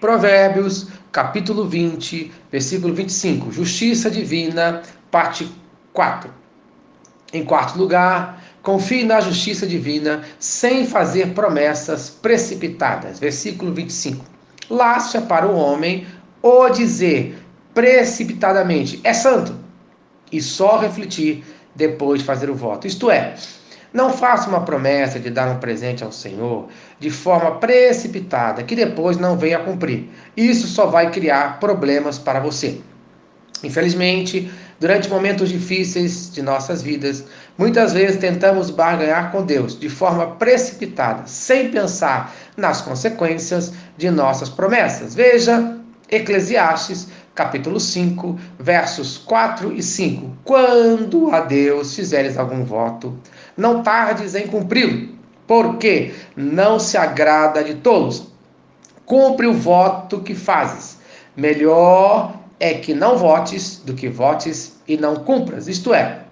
Provérbios, capítulo 20, versículo 25. Justiça divina, parte 4. Em quarto lugar, confie na justiça divina sem fazer promessas precipitadas. Versículo 25. Lácio é para o homem o dizer precipitadamente é santo e só refletir depois de fazer o voto. Isto é, não faça uma promessa de dar um presente ao Senhor de forma precipitada, que depois não venha a cumprir. Isso só vai criar problemas para você. Infelizmente, durante momentos difíceis de nossas vidas, muitas vezes tentamos barganhar com Deus de forma precipitada, sem pensar nas consequências de nossas promessas. Veja Eclesiastes, capítulo 5, versos 4 e 5. Quando a Deus fizeres algum voto, não tardes em cumpri-lo, porque não se agrada de tolos. Cumpre o voto que fazes. Melhor é que não votes do que votes e não cumpras. Isto é,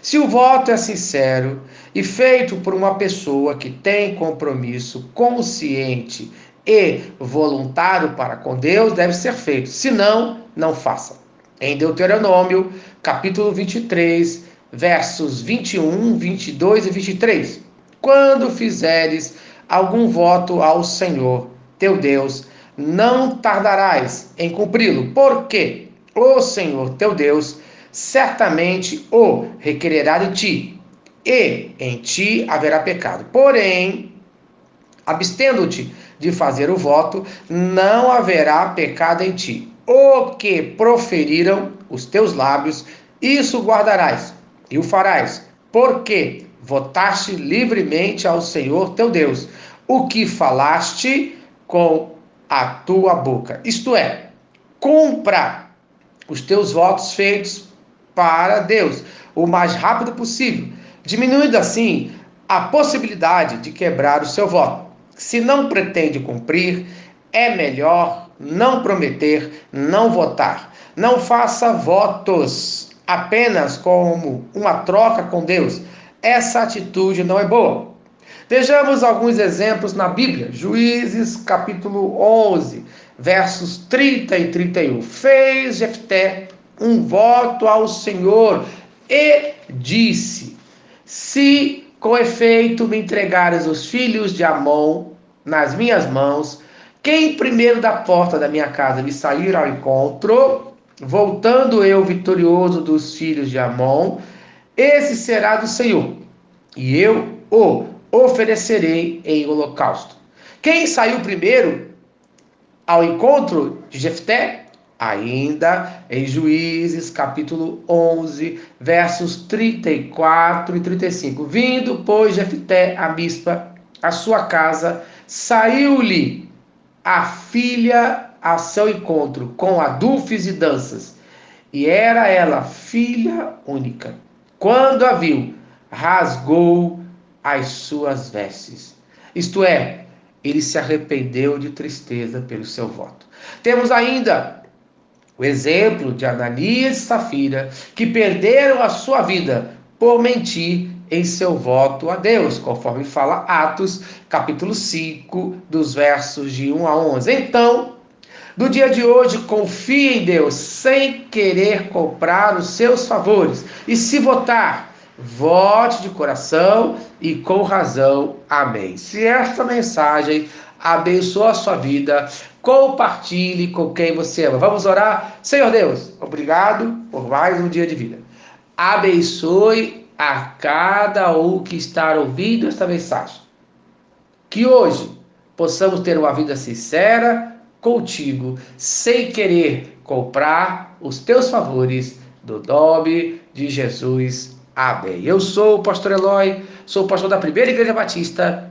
se o voto é sincero e feito por uma pessoa que tem compromisso consciente e voluntário para com Deus, deve ser feito. Se não, não faça. Em Deuteronômio, capítulo 23, versos 21, 22 e 23. Quando fizeres algum voto ao Senhor, teu Deus, não tardarás em cumpri-lo, porque o Senhor teu Deus certamente o requererá de ti, e em ti haverá pecado. Porém, abstendo-te de fazer o voto, não haverá pecado em ti. O que proferiram os teus lábios, isso guardarás e o farás, porque votaste livremente ao Senhor teu Deus, o que falaste com a tua boca. Isto é, cumpra os teus votos feitos para Deus o mais rápido possível, diminuindo assim a possibilidade de quebrar o seu voto. Se não pretende cumprir, é melhor não prometer, não votar. Não faça votos apenas como uma troca com Deus. Essa atitude não é boa. Vejamos alguns exemplos na Bíblia. Juízes, capítulo 11, versos 30 e 31. Fez Jefté um voto ao Senhor e disse: Se com efeito me entregares os filhos de Amon nas minhas mãos, quem primeiro da porta da minha casa me sair ao encontro, voltando eu vitorioso dos filhos de Amon, esse será do Senhor, e eu o oferecerei em holocausto. Quem saiu primeiro ao encontro de Jefté? Ainda em Juízes, capítulo 11, versos 34 e 35. Vindo, pois, Jefté a Mispa, a sua casa, saiu-lhe a filha a seu encontro com adufes e danças, e era ela filha única. Quando a viu, rasgou as suas vestes. Isto é, ele se arrependeu de tristeza pelo seu voto. Temos ainda o exemplo de Ananias e Safira, que perderam a sua vida por mentir em seu voto a Deus, conforme fala Atos, capítulo 5, dos versos de 1 a 11. Então, no dia de hoje, confie em Deus sem querer comprar os seus favores. E se votar, Vote de coração e com razão. Amém. Se esta mensagem abençoa a sua vida, compartilhe com quem você ama. Vamos orar? Senhor Deus, obrigado por mais um dia de vida. Abençoe a cada um que está ouvindo esta mensagem. Que hoje possamos ter uma vida sincera contigo, sem querer comprar os teus favores, do nome de Jesus. Amém. Eu sou o pastor Eloy, sou pastor da Primeira Igreja Batista